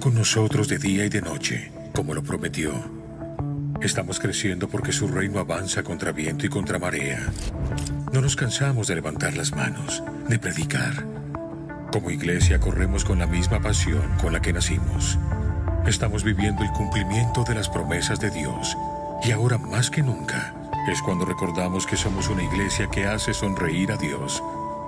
con nosotros de día y de noche, como lo prometió. Estamos creciendo porque su reino avanza contra viento y contra marea. No nos cansamos de levantar las manos, de predicar. Como iglesia corremos con la misma pasión con la que nacimos. Estamos viviendo el cumplimiento de las promesas de Dios y ahora más que nunca es cuando recordamos que somos una iglesia que hace sonreír a Dios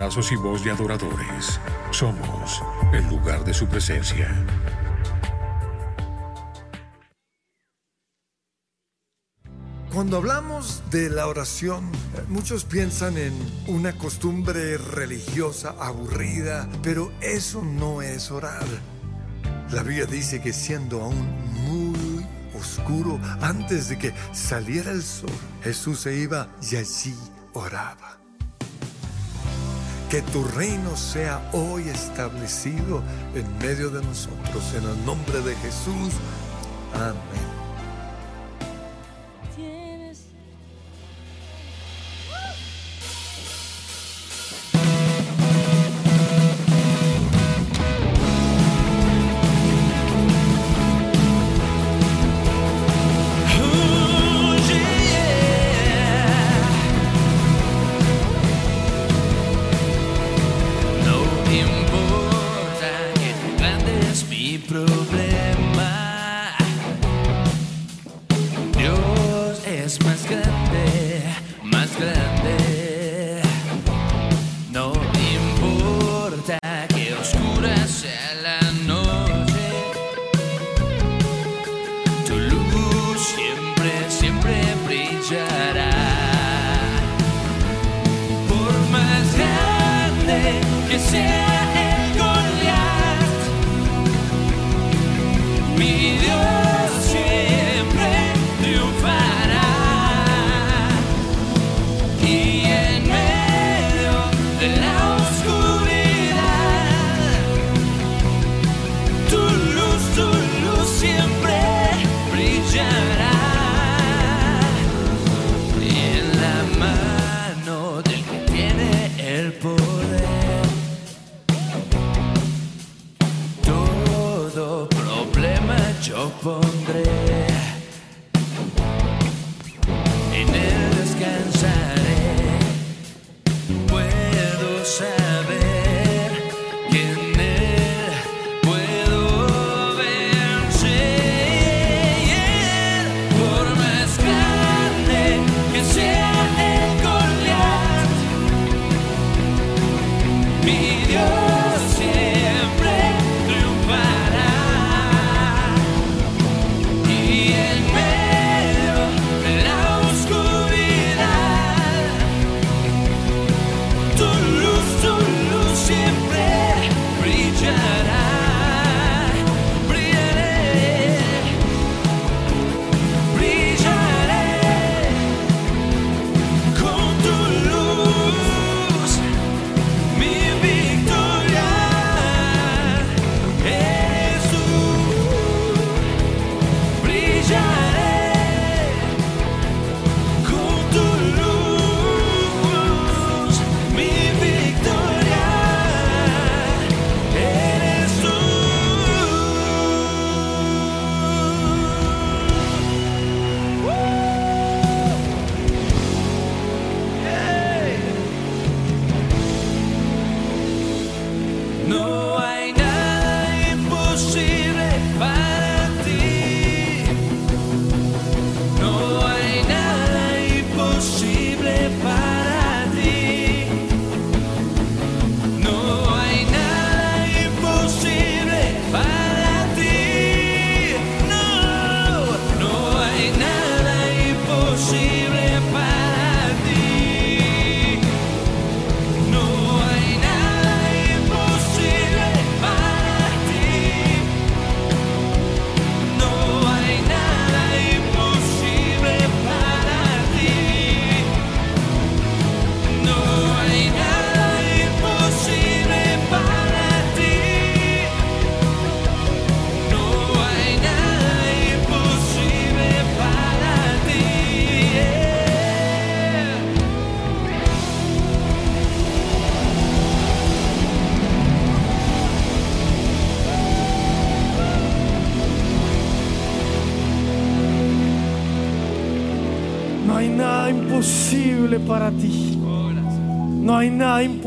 brazos y voz de adoradores. Somos el lugar de su presencia. Cuando hablamos de la oración, muchos piensan en una costumbre religiosa aburrida, pero eso no es orar. La Biblia dice que siendo aún muy oscuro, antes de que saliera el sol, Jesús se iba y allí oraba. Que tu reino sea hoy establecido en medio de nosotros, en el nombre de Jesús. Amén.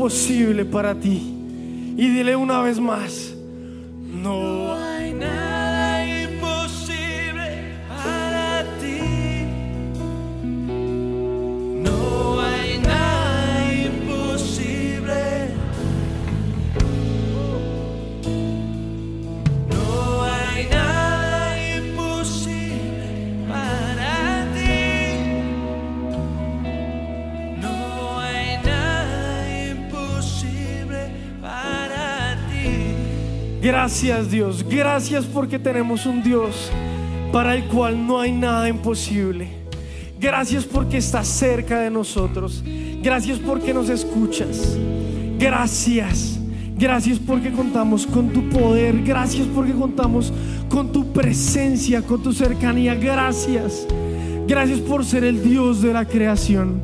Nada imposible para ti. Gracias Dios, gracias porque tenemos un Dios para el cual no hay nada imposible. Gracias porque estás cerca de nosotros. Gracias porque nos escuchas. Gracias. Gracias porque contamos con tu poder. Gracias porque contamos con tu presencia, con tu cercanía. Gracias. Gracias por ser el Dios de la creación.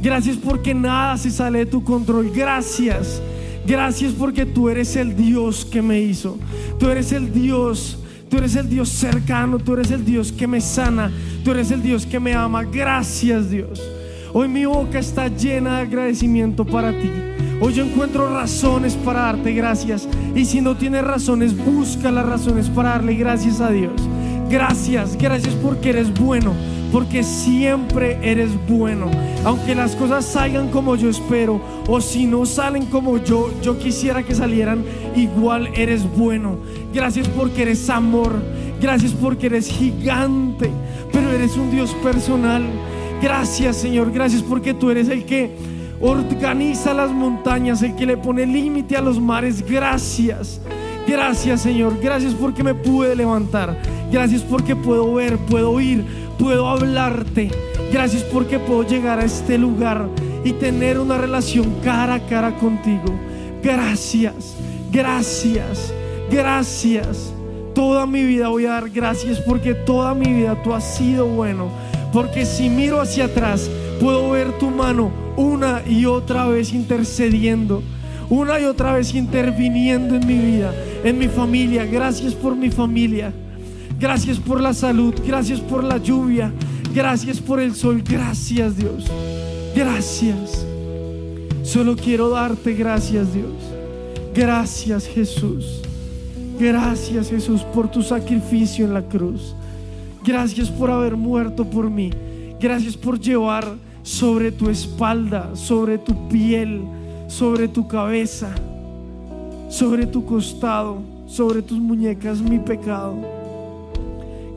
Gracias porque nada se sale de tu control. Gracias. Gracias porque tú eres el Dios que me hizo. Tú eres el Dios. Tú eres el Dios cercano. Tú eres el Dios que me sana. Tú eres el Dios que me ama. Gracias Dios. Hoy mi boca está llena de agradecimiento para ti. Hoy yo encuentro razones para darte gracias. Y si no tienes razones, busca las razones para darle gracias a Dios. Gracias, gracias porque eres bueno. Porque siempre eres bueno. Aunque las cosas salgan como yo espero. O si no salen como yo, yo quisiera que salieran. Igual eres bueno. Gracias porque eres amor. Gracias porque eres gigante. Pero eres un Dios personal. Gracias Señor. Gracias porque tú eres el que organiza las montañas, el que le pone límite a los mares. Gracias. Gracias Señor. Gracias porque me pude levantar. Gracias porque puedo ver, puedo oír, puedo hablarte. Gracias porque puedo llegar a este lugar y tener una relación cara a cara contigo. Gracias, gracias, gracias. Toda mi vida voy a dar gracias porque toda mi vida tú has sido bueno. Porque si miro hacia atrás, puedo ver tu mano una y otra vez intercediendo, una y otra vez interviniendo en mi vida, en mi familia. Gracias por mi familia. Gracias por la salud. Gracias por la lluvia. Gracias por el sol. Gracias Dios. Gracias. Solo quiero darte gracias Dios. Gracias Jesús. Gracias Jesús por tu sacrificio en la cruz. Gracias por haber muerto por mí. Gracias por llevar sobre tu espalda, sobre tu piel, sobre tu cabeza, sobre tu costado, sobre tus muñecas mi pecado.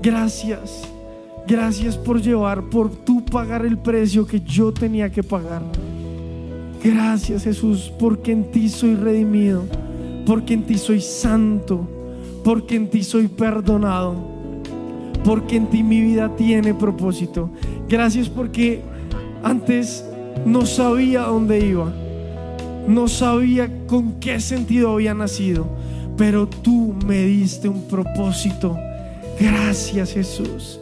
Gracias. Gracias por llevar, por tú pagar el precio que yo tenía que pagar. Gracias Jesús, porque en ti soy redimido, porque en ti soy santo, porque en ti soy perdonado, porque en ti mi vida tiene propósito. Gracias porque antes no sabía dónde iba, no sabía con qué sentido había nacido, pero tú me diste un propósito. Gracias Jesús.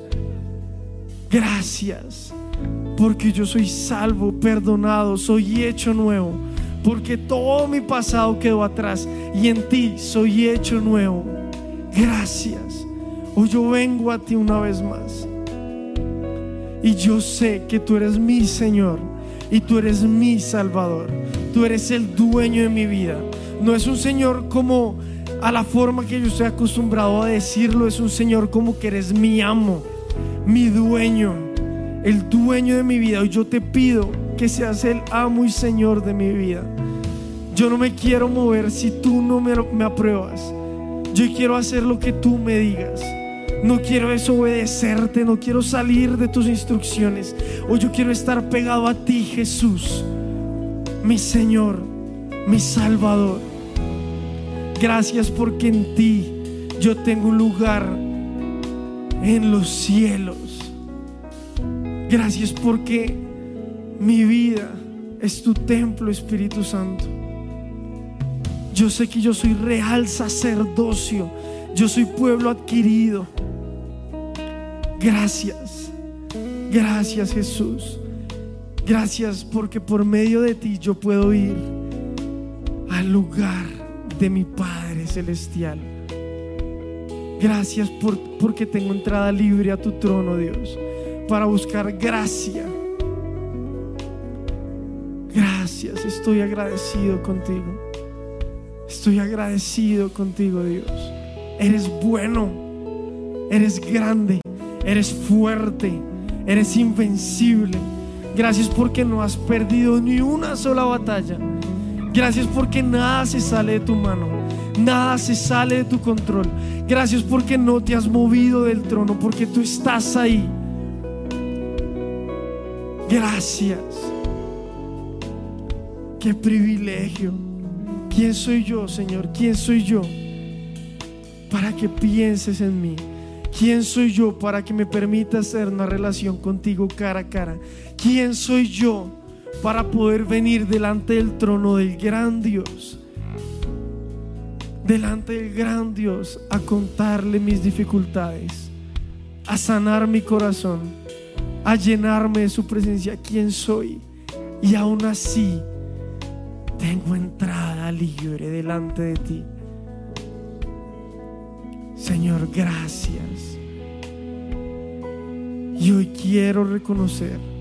Gracias. Porque yo soy salvo, perdonado, soy hecho nuevo. Porque todo mi pasado quedó atrás y en ti soy hecho nuevo. Gracias. Hoy yo vengo a ti una vez más. Y yo sé que tú eres mi Señor y tú eres mi Salvador. Tú eres el dueño de mi vida. No es un Señor como a la forma que yo estoy acostumbrado a decirlo. Es un Señor como que eres mi amo, mi dueño, el dueño de mi vida. Y yo te pido que seas el amo y Señor de mi vida. Yo no me quiero mover si tú no me, me apruebas. Yo quiero hacer lo que tú me digas. No quiero desobedecerte, no quiero salir de tus instrucciones. Hoy yo quiero estar pegado a ti, Jesús, mi Señor, mi Salvador. Gracias porque en ti yo tengo un lugar en los cielos. Gracias porque mi vida es tu templo, Espíritu Santo. Yo sé que yo soy real sacerdocio. Yo soy pueblo adquirido. Gracias. Gracias Jesús. Gracias porque por medio de ti yo puedo ir al lugar de mi Padre Celestial. Gracias por, porque tengo entrada libre a tu trono, Dios, para buscar gracia, Gracias, estoy agradecido contigo. Estoy agradecido contigo, Dios. Eres bueno, eres grande, eres fuerte, eres invencible. Gracias porque no has perdido ni una sola batalla. Gracias porque nada se sale de tu mano, nada se sale de tu control. Gracias porque no te has movido del trono, porque tú estás ahí. Gracias. Qué privilegio. ¿Quién soy yo, Señor? ¿Quién soy yo para que pienses en mí? ¿Quién soy yo para que me permitas hacer una relación contigo cara a cara? ¿Quién soy yo para poder venir delante del trono del gran Dios? Delante del gran Dios a contarle mis dificultades, a sanar mi corazón, a llenarme de su presencia. ¿Quién soy? Y aún así tengo entrada libre delante de ti. Señor, gracias. Y hoy quiero reconocer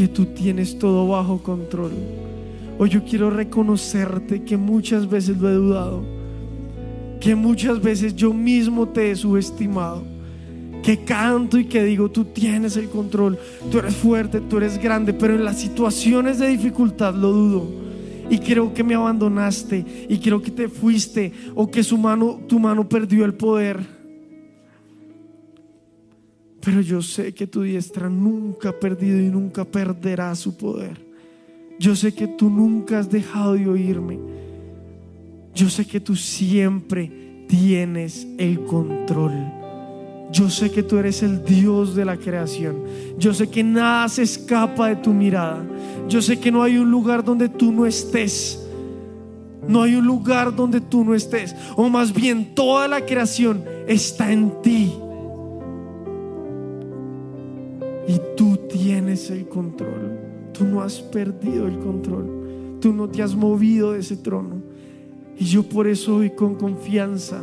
que tú tienes todo bajo control. Hoy yo quiero reconocerte que muchas veces lo he dudado, que muchas veces yo mismo te he subestimado, que canto y que digo, tú tienes el control, tú eres fuerte, tú eres grande, pero en las situaciones de dificultad lo dudo. Y creo que me abandonaste y creo que te fuiste o que su mano, tu mano perdió el poder. Pero yo sé que tu diestra nunca ha perdido y nunca perderá su poder. Yo sé que tú nunca has dejado de oírme. Yo sé que tú siempre tienes el control. Yo sé que tú eres el Dios de la creación. Yo sé que nada se escapa de tu mirada. Yo sé que no hay un lugar donde tú no estés. No hay un lugar donde tú no estés. O más bien toda la creación está en ti. Y tú tienes el control. Tú no has perdido el control. Tú no te has movido de ese trono. Y yo por eso hoy con confianza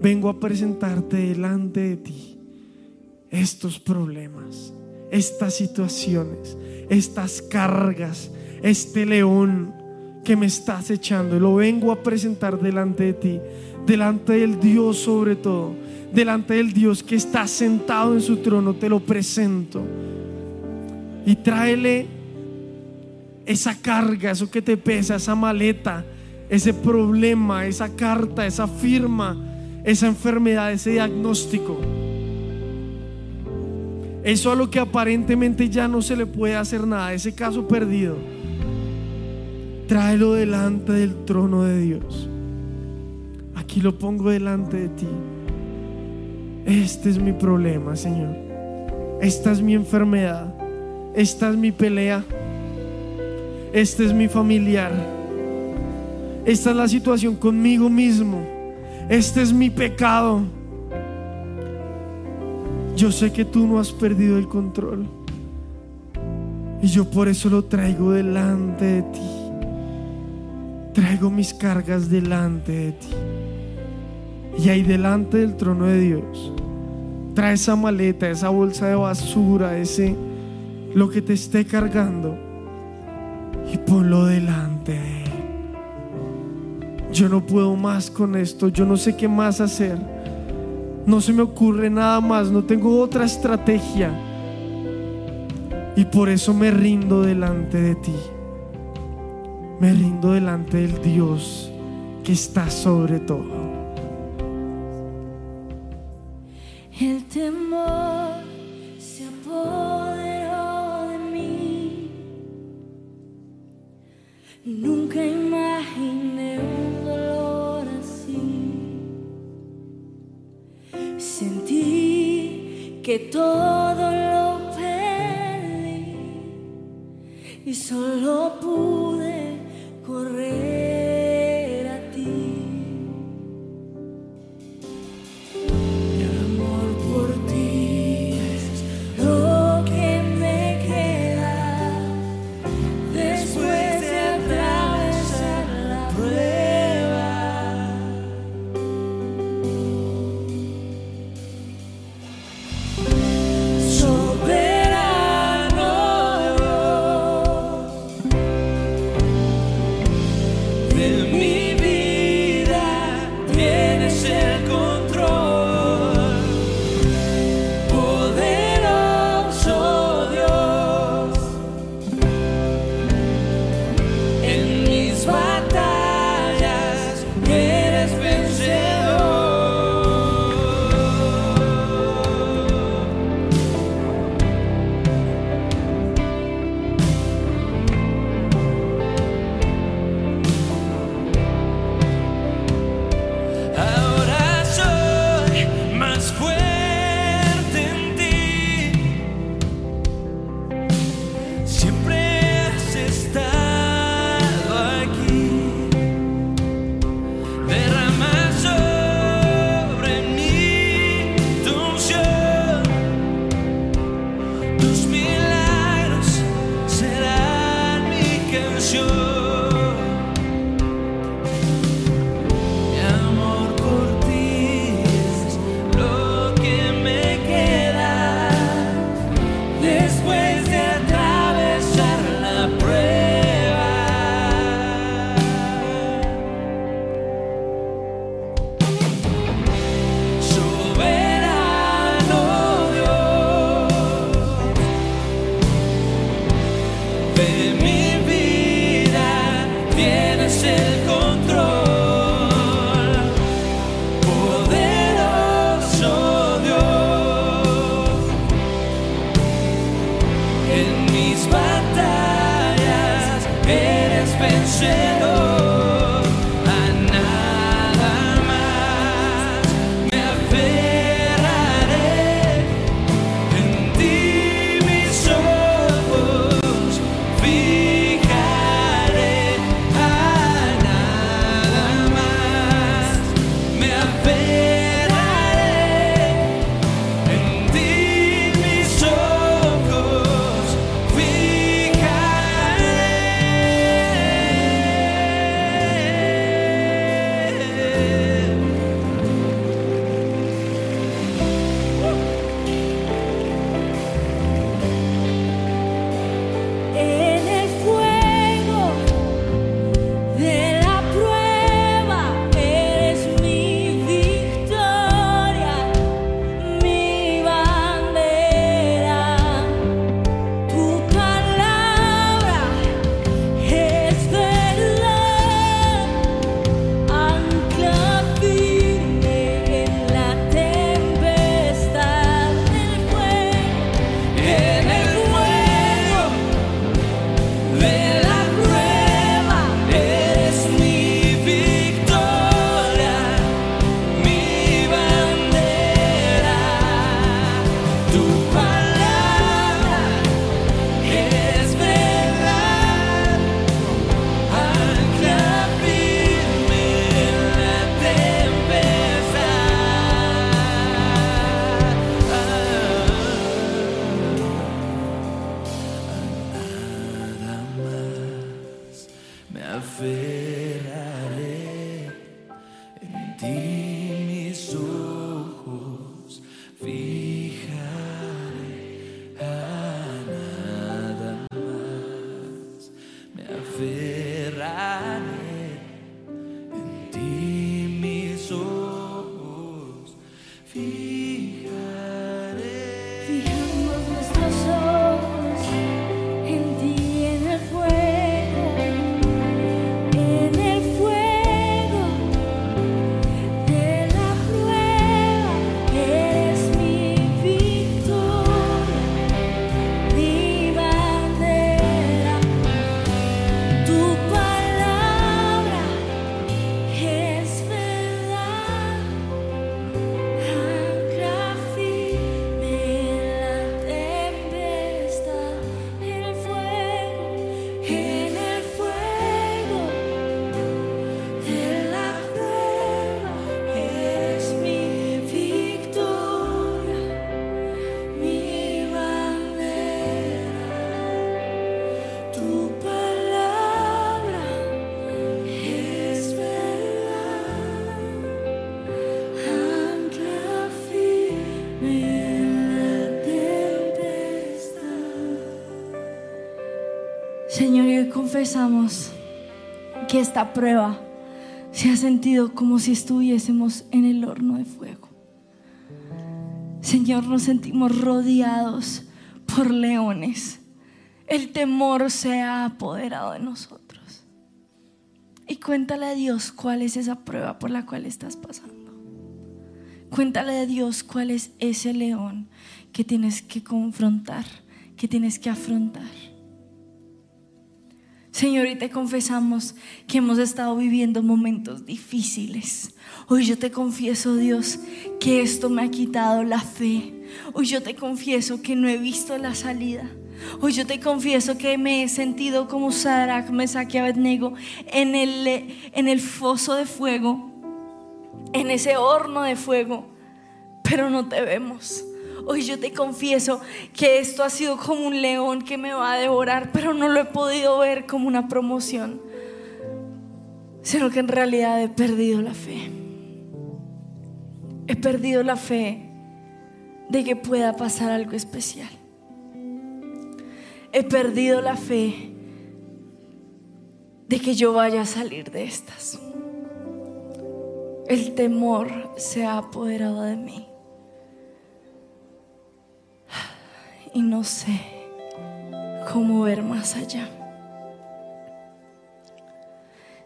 vengo a presentarte delante de ti estos problemas, estas situaciones, estas cargas, este león que me estás echando. Lo vengo a presentar delante de ti, delante del Dios sobre todo, delante del Dios que está sentado en su trono. Te lo presento. Y tráele esa carga, eso que te pesa, esa maleta, ese problema, esa carta, esa firma esa enfermedad, ese diagnóstico. Eso a lo que aparentemente ya no se le puede hacer nada, ese caso perdido. Tráelo delante del trono de Dios. Aquí lo pongo delante de ti. Este es mi problema, Señor. Esta es mi enfermedad. Esta es mi pelea. Este es mi familiar. Esta es la situación conmigo mismo este es mi pecado. Yo sé que tú no has perdido el control. Y yo por eso lo traigo delante de ti. Traigo mis cargas delante de ti. Y ahí delante del trono de Dios, trae esa maleta, esa bolsa de basura, ese lo que te esté cargando y ponlo delante de Él yo no puedo más con esto, yo no sé qué más hacer. No se me ocurre nada más, no tengo otra estrategia. Y por eso me rindo delante de ti. Me rindo delante del Dios que está sobre todo. Temor se apoderó de mí. Nunca imaginé un dolor así. Sentí que todo lo perdí y solo pude confesamos que esta prueba se ha sentido como si estuviésemos en el horno de fuego. Señor, nos sentimos rodeados por leones. El temor se ha apoderado de nosotros. Y cuéntale a Dios cuál es esa prueba por la cual estás pasando. Cuéntale a Dios cuál es ese león que tienes que confrontar, que tienes que afrontar. Señor, y te confesamos que hemos estado viviendo momentos difíciles. Hoy yo te confieso, Dios, que esto me ha quitado la fe. Hoy yo te confieso que no he visto la salida. Hoy yo te confieso que me he sentido como Sadrach, Mesach y Abednego en el, en el foso de fuego, en ese horno de fuego, pero no te vemos. Hoy yo te confieso que esto ha sido como un león que me va a devorar, pero no lo he podido ver como una promoción, sino que en realidad he perdido la fe. He perdido la fe de que pueda pasar algo especial. He perdido la fe de que yo vaya a salir de estas. El temor se ha apoderado de mí. Y no sé cómo ver más allá.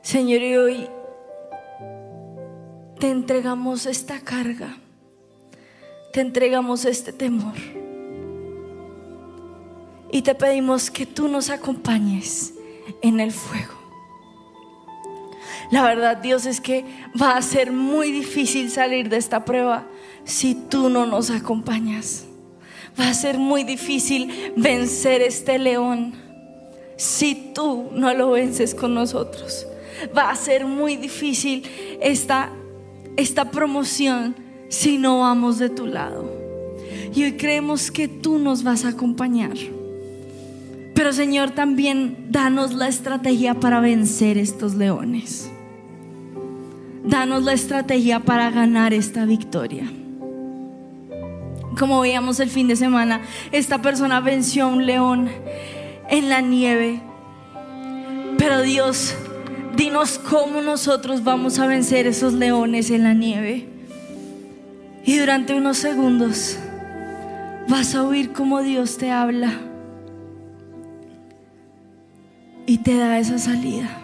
Señor, y hoy te entregamos esta carga, te entregamos este temor. Y te pedimos que tú nos acompañes en el fuego. La verdad, Dios, es que va a ser muy difícil salir de esta prueba si tú no nos acompañas. Va a ser muy difícil vencer este león si tú no lo vences con nosotros. Va a ser muy difícil esta, esta promoción si no vamos de tu lado. Y hoy creemos que tú nos vas a acompañar. Pero Señor, también danos la estrategia para vencer estos leones. Danos la estrategia para ganar esta victoria. Como veíamos el fin de semana, esta persona venció a un león en la nieve. Pero Dios, dinos cómo nosotros vamos a vencer esos leones en la nieve. Y durante unos segundos vas a oír cómo Dios te habla y te da esa salida.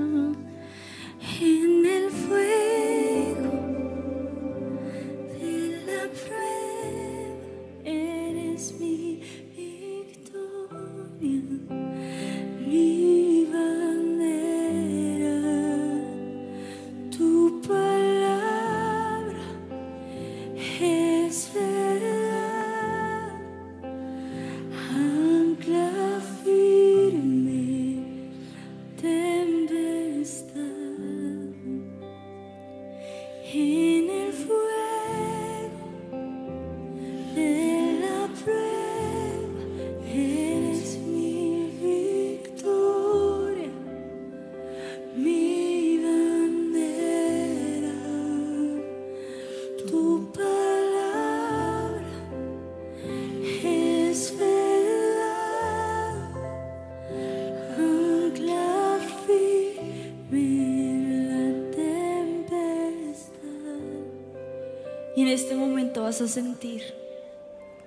a sentir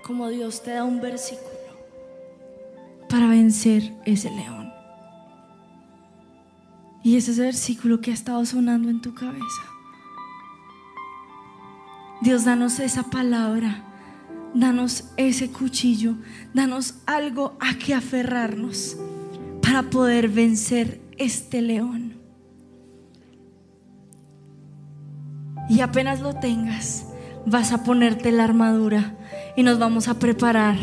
como Dios te da un versículo para vencer ese león. Y ese es el versículo que ha estado sonando en tu cabeza. Dios, danos esa palabra, danos ese cuchillo, danos algo a que aferrarnos para poder vencer este león. Y apenas lo tengas, vas a ponerte la armadura y nos vamos a preparar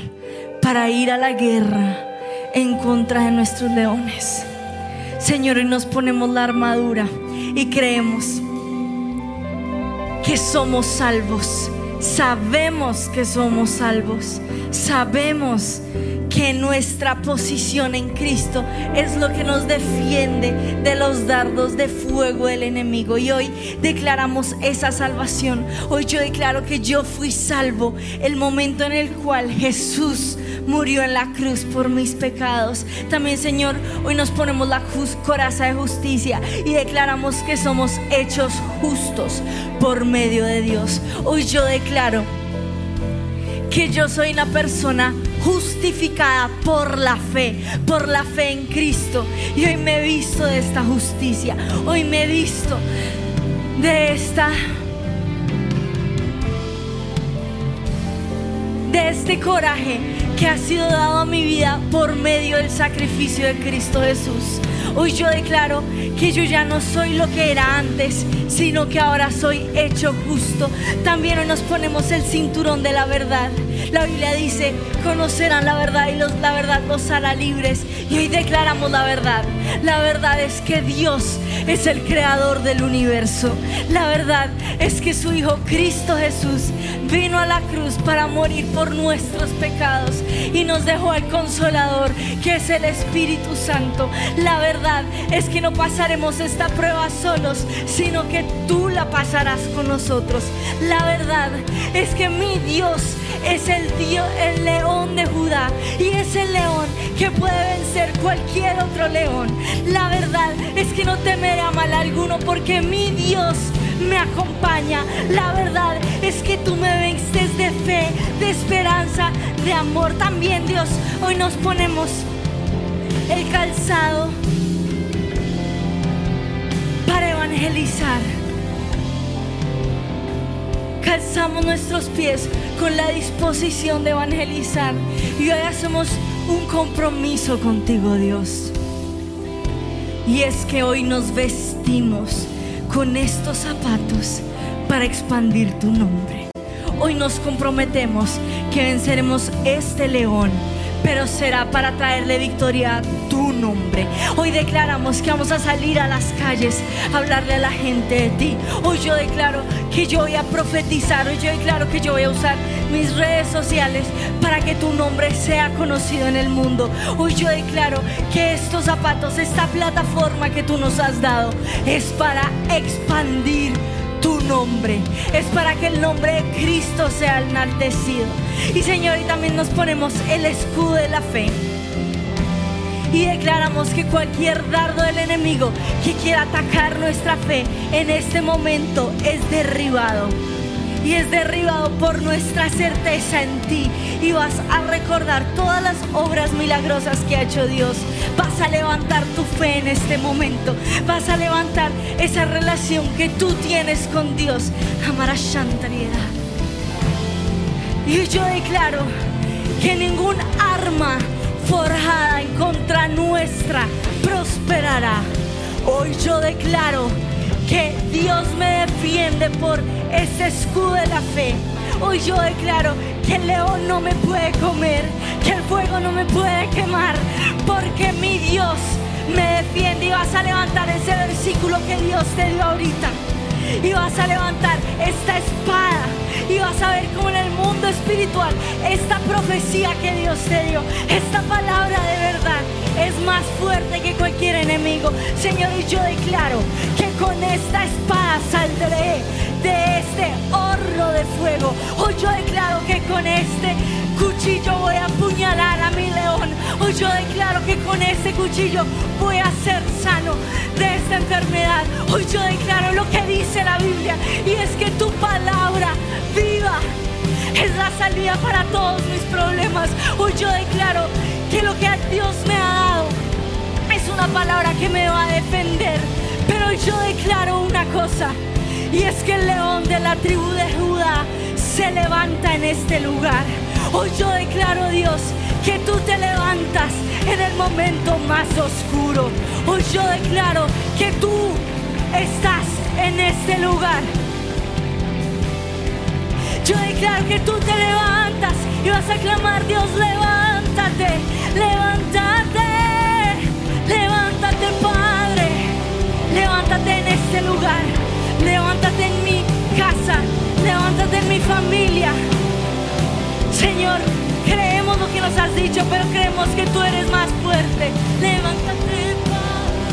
para ir a la guerra en contra de nuestros leones. Señor, y nos ponemos la armadura y creemos que somos salvos. Sabemos que somos salvos. Sabemos que nuestra posición en Cristo es lo que nos defiende de los dardos de fuego del enemigo. Y hoy declaramos esa salvación. Hoy yo declaro que yo fui salvo el momento en el cual Jesús murió en la cruz por mis pecados. También, Señor, hoy nos ponemos la coraza de justicia y declaramos que somos hechos justos por medio de Dios. Hoy yo declaro que yo soy una persona justificada por la fe, por la fe en Cristo. Y hoy me he visto de esta justicia, hoy me he visto de esta de este coraje que ha sido dado a mi vida por medio del sacrificio de Cristo Jesús. Hoy yo declaro que yo ya no soy lo que era antes, sino que ahora soy hecho justo. También hoy nos ponemos el cinturón de la verdad. La Biblia dice, conocerán la verdad y los, la verdad los hará libres. Y hoy declaramos la verdad. La verdad es que Dios es el creador del universo. La verdad es que su Hijo Cristo Jesús vino a la cruz para morir por nuestros pecados y nos dejó al consolador que es el Espíritu Santo. La verdad es que no pasaremos esta prueba solos, sino que tú la pasarás con nosotros. La verdad es que mi Dios es el Dios, el león de Judá y es el león que puede vencer cualquier otro león. La verdad es que no temeré a mal alguno porque mi Dios me acompaña. La verdad es que tú me vences de fe, de esperanza, de amor. También Dios, hoy nos ponemos el calzado para evangelizar. Calzamos nuestros pies con la disposición de evangelizar y hoy hacemos un compromiso contigo, Dios. Y es que hoy nos vestimos con estos zapatos para expandir tu nombre. Hoy nos comprometemos que venceremos este león, pero será para traerle victoria nombre. Hoy declaramos que vamos a salir a las calles a hablarle a la gente de ti. Hoy yo declaro que yo voy a profetizar, hoy yo declaro que yo voy a usar mis redes sociales para que tu nombre sea conocido en el mundo. Hoy yo declaro que estos zapatos, esta plataforma que tú nos has dado, es para expandir tu nombre. Es para que el nombre de Cristo sea enaltecido. Y Señor, y también nos ponemos el escudo de la fe. Y declaramos que cualquier dardo del enemigo que quiera atacar nuestra fe en este momento es derribado y es derribado por nuestra certeza en ti. Y vas a recordar todas las obras milagrosas que ha hecho Dios. Vas a levantar tu fe en este momento. Vas a levantar esa relación que tú tienes con Dios. Shantariedad. Y yo declaro que ningún arma forjada en contra nuestra prosperará. Hoy yo declaro que Dios me defiende por ese escudo de la fe. Hoy yo declaro que el león no me puede comer, que el fuego no me puede quemar, porque mi Dios me defiende y vas a levantar ese versículo que Dios te dio ahorita. Y vas a levantar esta espada y vas a ver cómo en el mundo espiritual esta profecía que Dios te dio, esta palabra de verdad es más fuerte que cualquier enemigo. Señor, y yo declaro que con esta espada saldré de este horno de fuego. Hoy yo declaro que con este cuchillo voy a apuñalar a mi león. Hoy yo declaro que con este cuchillo voy a ser sano de esta enfermedad. Hoy yo declaro lo que dice la Biblia y es que tu palabra viva es la salida para todos mis problemas. Hoy yo declaro que lo que Dios me ha dado es una palabra que me va a defender. Pero yo declaro una cosa, y es que el león de la tribu de Judá se levanta en este lugar. Hoy yo declaro, Dios, que tú te levantas en el momento más oscuro. Hoy yo declaro que tú estás en este lugar. Yo declaro que tú te levantas y vas a clamar, Dios, levántate, levántate, levántate, Padre, levántate en este lugar, levántate en mi casa, levántate en mi familia. Señor, creemos lo que nos has dicho, pero creemos que tú eres más fuerte. Levántate, Padre.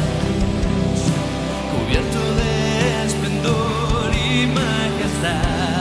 cubierto de esplendor y majestad.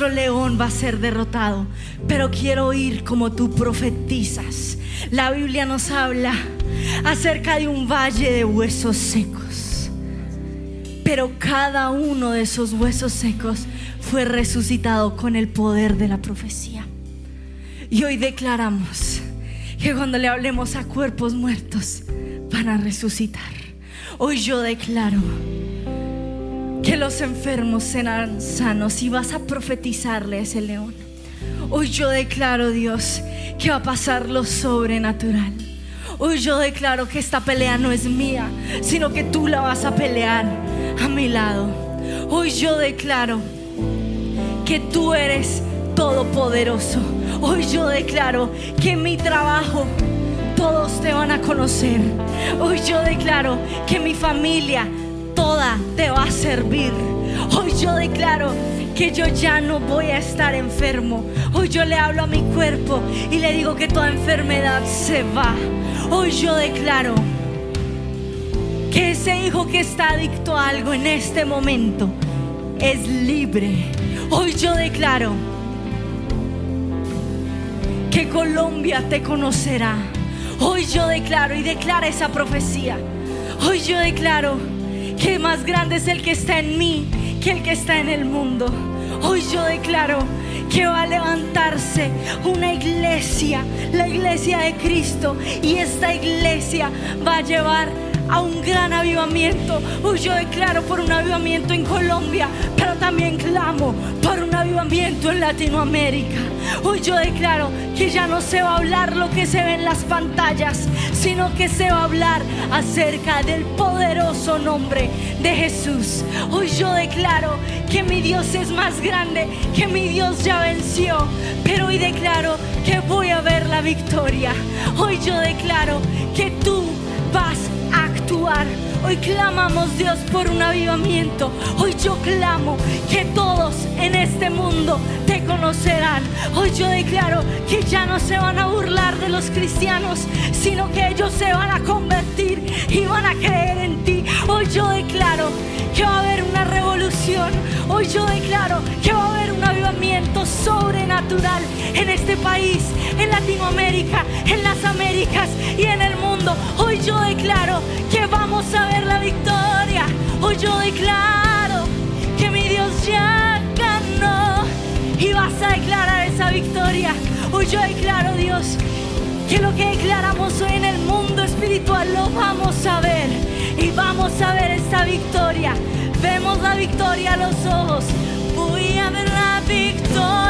Nuestro león va a ser derrotado. Pero quiero oír como tú profetizas. La Biblia nos habla acerca de un valle de huesos secos. Pero cada uno de esos huesos secos fue resucitado con el poder de la profecía. Y hoy declaramos que cuando le hablemos a cuerpos muertos, van a resucitar. Hoy yo declaro que los enfermos serán sanos y vas a profetizarle a ese león. Hoy yo declaro, Dios, que va a pasar lo sobrenatural. Hoy yo declaro que esta pelea no es mía, sino que tú la vas a pelear a mi lado. Hoy yo declaro que tú eres todopoderoso. Hoy yo declaro que mi trabajo todos te van a conocer. Hoy yo declaro que mi familia te va a servir. Hoy yo declaro que yo ya no voy a estar enfermo. Hoy yo le hablo a mi cuerpo y le digo que toda enfermedad se va. Hoy yo declaro que ese hijo que está adicto a algo en este momento es libre. Hoy yo declaro que Colombia te conocerá. Hoy yo declaro y declara esa profecía. Hoy yo declaro que más grande es el que está en mí que el que está en el mundo. Hoy yo declaro que va a levantarse una iglesia, la iglesia de Cristo, y esta iglesia va a llevar a un gran avivamiento. Hoy yo declaro por un avivamiento en Colombia, pero también clamo por un avivamiento en Latinoamérica. Hoy yo declaro que ya no se va a hablar lo que se ve en las pantallas, sino que se va a hablar acerca del poderoso nombre de Jesús. Hoy yo declaro que mi Dios es más grande, que mi Dios ya venció, pero hoy declaro que voy a ver la victoria. Hoy yo declaro que tú Hoy clamamos Dios por un avivamiento. Hoy yo clamo que todos en este mundo te conocerán. Hoy yo declaro que ya no se van a burlar de los cristianos, sino que ellos se van a convertir y van a creer en ti. Hoy yo declaro que va a haber una revolución. Hoy yo declaro que va a haber un avivamiento sobrenatural en este país, en Latinoamérica, en las Américas y en el mundo. Hoy yo declaro que vamos a ver la victoria. Hoy yo declaro que mi Dios ya ganó y vas a declarar esa victoria. Hoy yo declaro, Dios, que lo que declaramos hoy en el mundo espiritual lo vamos a ver y vamos a ver esta victoria. Vemos la victoria a los ojos. Voy a ver la victoria.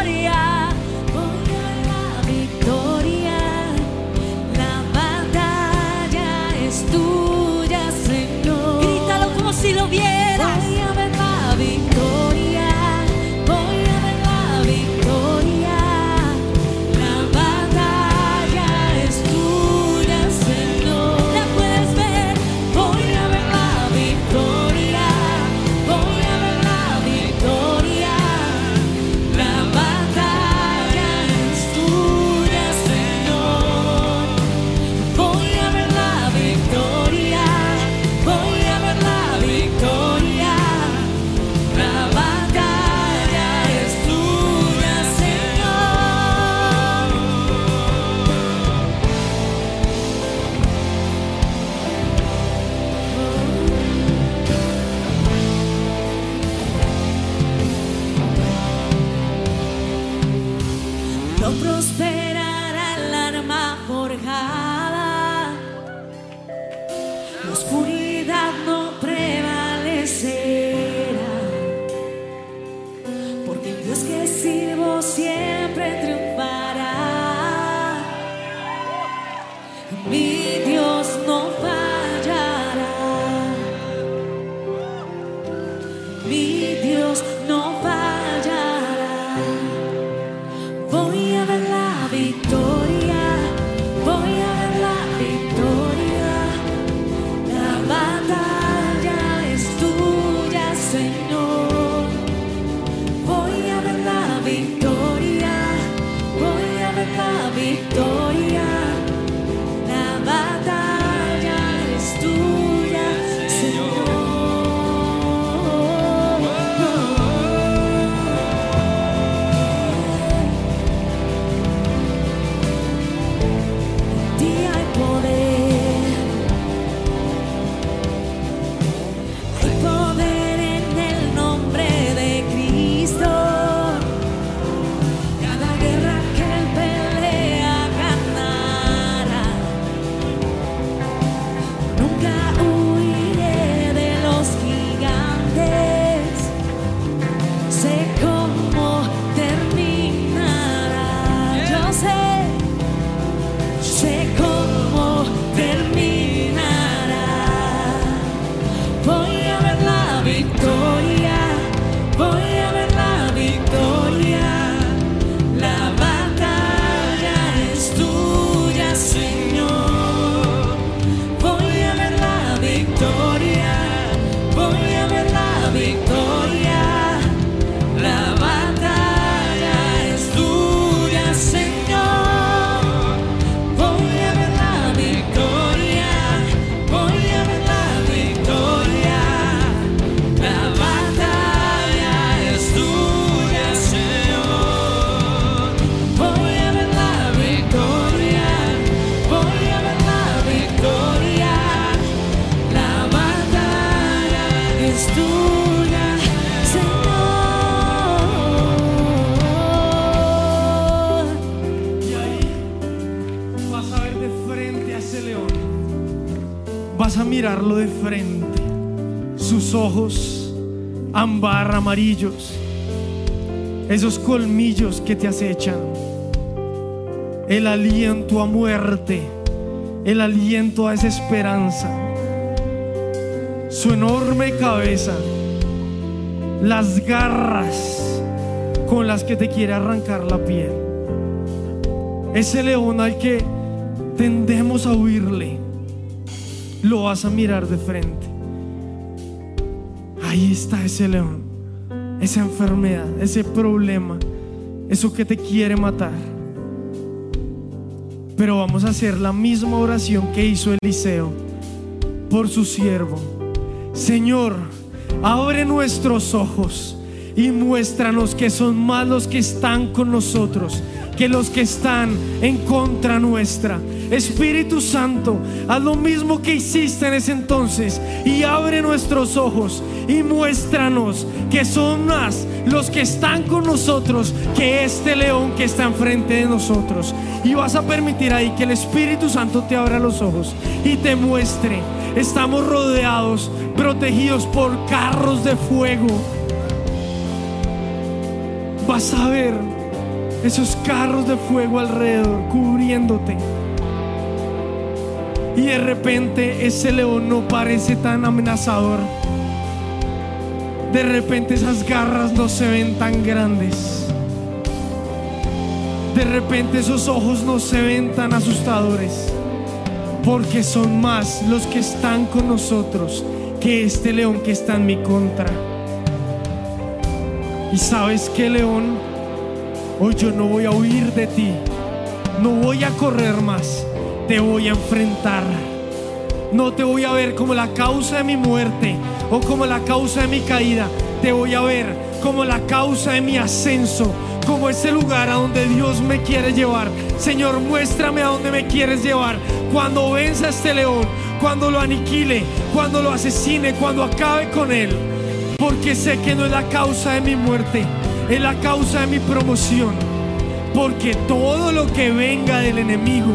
Amarillos. Esos colmillos que te acechan. El aliento a muerte. El aliento a desesperanza. Su enorme cabeza. Las garras con las que te quiere arrancar la piel. Ese león al que tendemos a huirle, lo vas a mirar de frente. Ahí está ese león, esa enfermedad, ese problema, eso que te quiere matar. Pero vamos a hacer la misma oración que hizo Eliseo por su siervo. Señor, abre nuestros ojos y muéstranos que son más los que están con nosotros que los que están en contra nuestra. Espíritu Santo, haz lo mismo que hiciste en ese entonces y abre nuestros ojos y muéstranos que son más los que están con nosotros que este león que está enfrente de nosotros. Y vas a permitir ahí que el Espíritu Santo te abra los ojos y te muestre. Estamos rodeados, protegidos por carros de fuego. Vas a ver esos carros de fuego alrededor cubriéndote. Y de repente ese león no parece tan amenazador. De repente esas garras no se ven tan grandes. De repente esos ojos no se ven tan asustadores. Porque son más los que están con nosotros que este león que está en mi contra. Y sabes que león, hoy yo no voy a huir de ti. No voy a correr más. Te voy a enfrentar. No te voy a ver como la causa de mi muerte o como la causa de mi caída. Te voy a ver como la causa de mi ascenso, como ese lugar a donde Dios me quiere llevar. Señor, muéstrame a dónde me quieres llevar. Cuando venza este león, cuando lo aniquile, cuando lo asesine, cuando acabe con él. Porque sé que no es la causa de mi muerte, es la causa de mi promoción. Porque todo lo que venga del enemigo,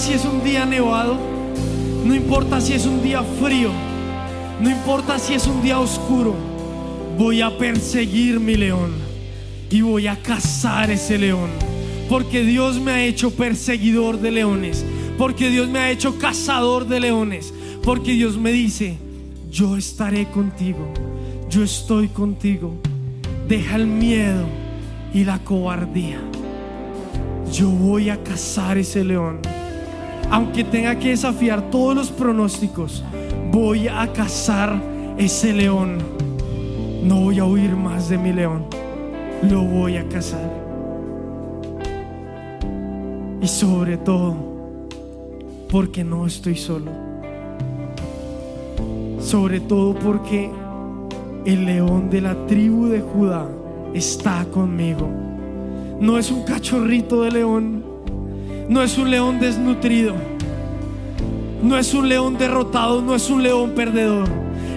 Si es un día nevado, no importa si es un día frío, no importa si es un día oscuro, voy a perseguir mi león y voy a cazar ese león. Porque Dios me ha hecho perseguidor de leones, porque Dios me ha hecho cazador de leones, porque Dios me dice, yo estaré contigo, yo estoy contigo. Deja el miedo y la cobardía. Yo voy a cazar ese león. Aunque tenga que desafiar todos los pronósticos, voy a cazar ese león. No voy a huir más de mi león. Lo voy a cazar. Y sobre todo, porque no estoy solo. Sobre todo porque el león de la tribu de Judá está conmigo. No es un cachorrito de león, no es un león desnutrido, no es un león derrotado, no es un león perdedor.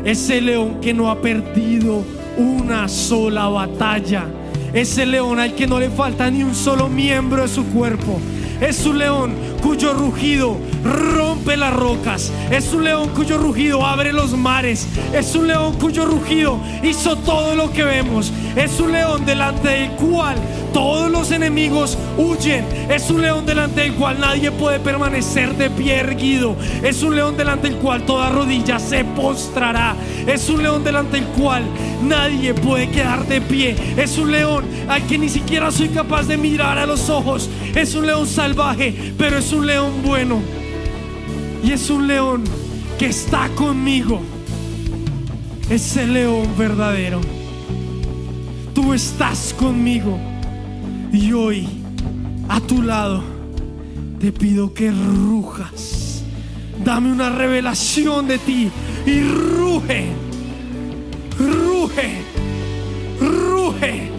Es el león que no ha perdido una sola batalla. Es el león al que no le falta ni un solo miembro de su cuerpo. Es un león cuyo rugido rompe las rocas. Es un león cuyo rugido abre los mares. Es un león cuyo rugido hizo todo lo que vemos. Es un león delante del cual todos los enemigos huyen. Es un león delante del cual nadie puede permanecer de pie erguido. Es un león delante del cual toda rodilla se postrará. Es un león delante del cual nadie puede quedar de pie. Es un león al que ni siquiera soy capaz de mirar a los ojos. Es un león salvaje, pero es un león bueno. Y es un león que está conmigo. Es el león verdadero. Tú estás conmigo. Y hoy, a tu lado, te pido que rujas. Dame una revelación de ti. Y ruge. Ruge. Ruge.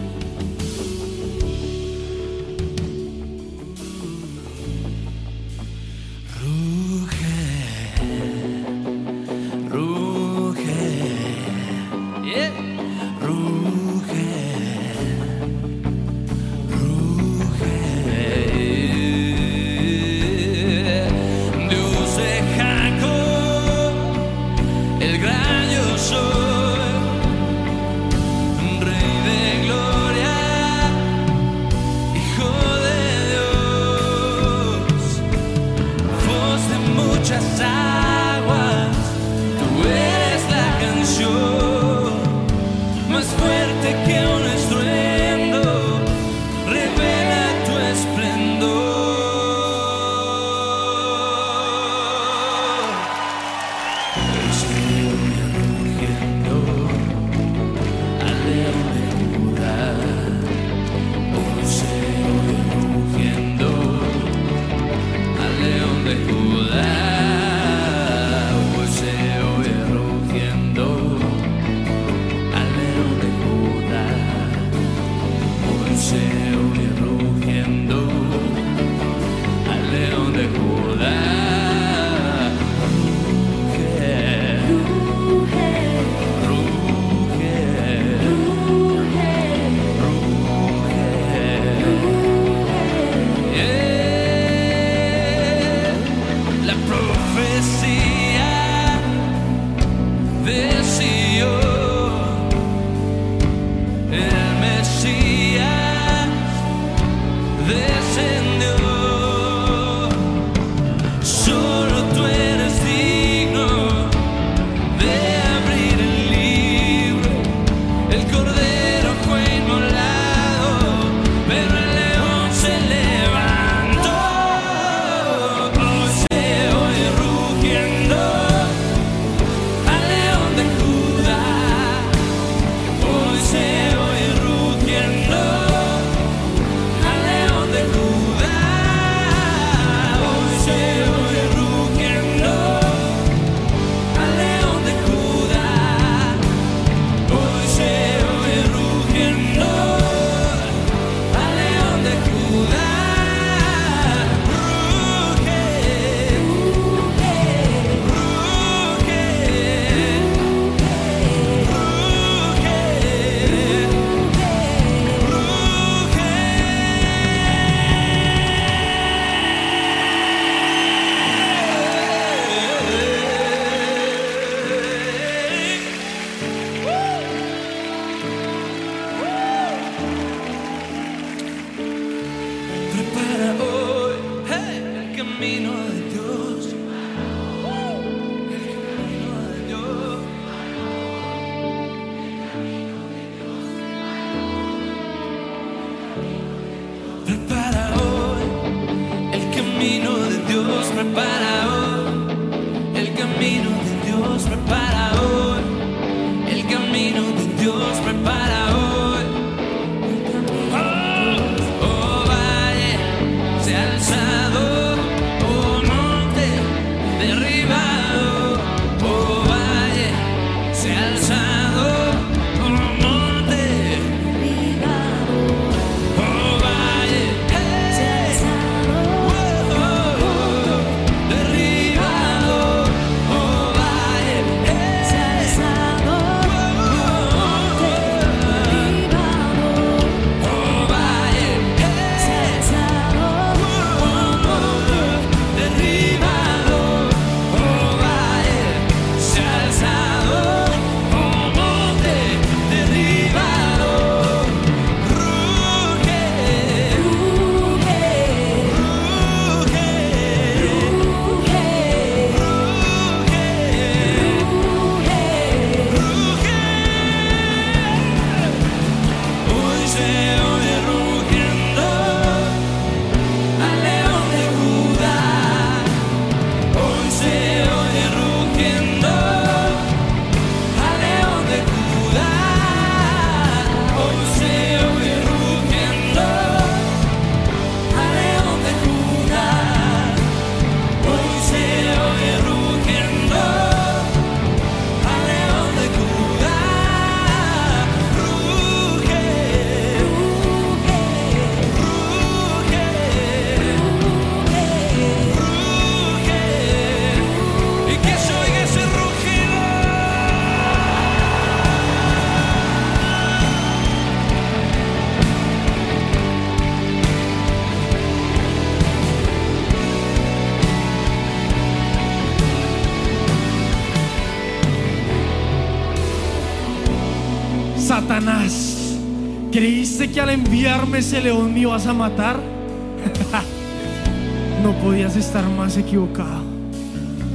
Ese león me ibas a matar? no podías estar más equivocado.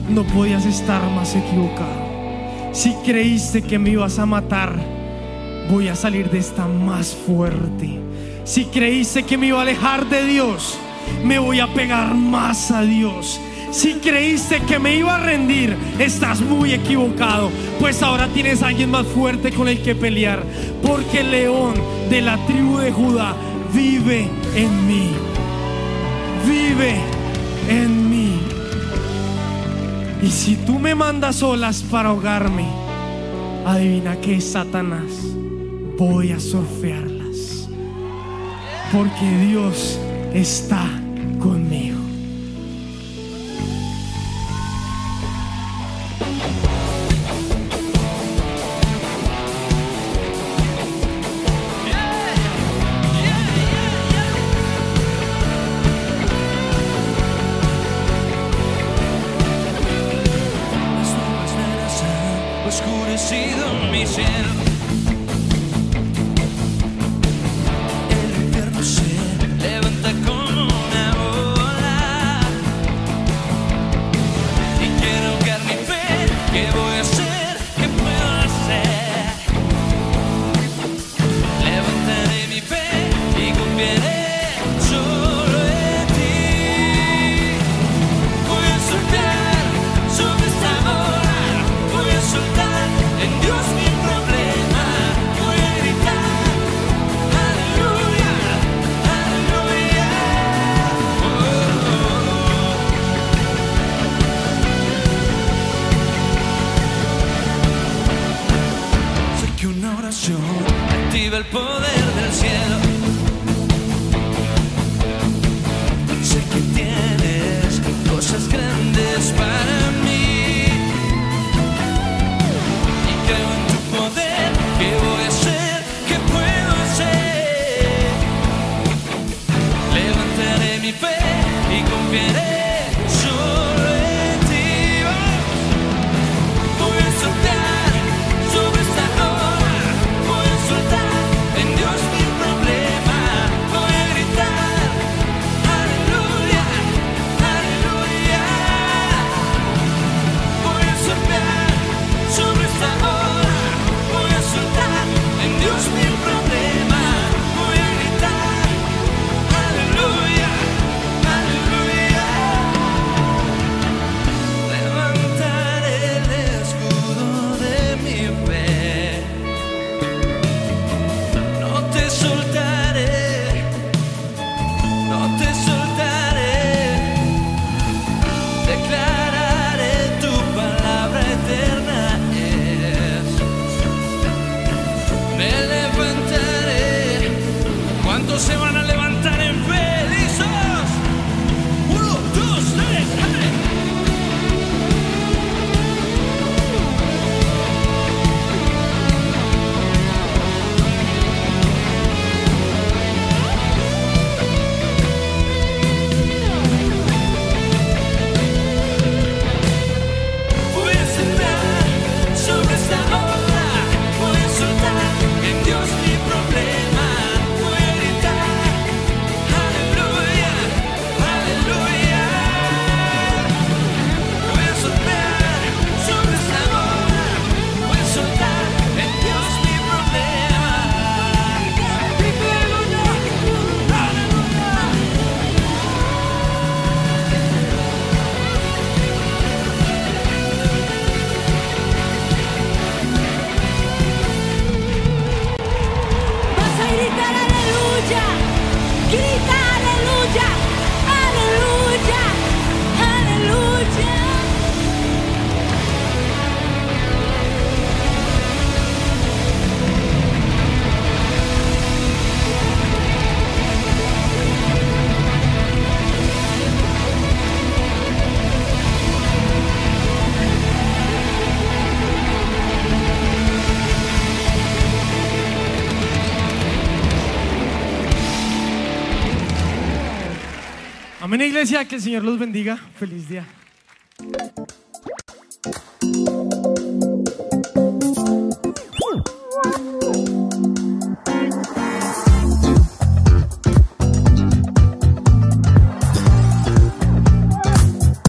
No podías estar más equivocado. Si creíste que me ibas a matar, voy a salir de esta más fuerte. Si creíste que me iba a alejar de Dios, me voy a pegar más a Dios. Si creíste que me iba a rendir, estás muy equivocado, pues ahora tienes a alguien más fuerte con el que pelear, porque el león de la tribu de Judá vive en mí. Vive en mí. Y si tú me mandas olas para ahogarme, adivina que Satanás, voy a surfearlas. Porque Dios está iglesia, que el Señor los bendiga. Feliz día.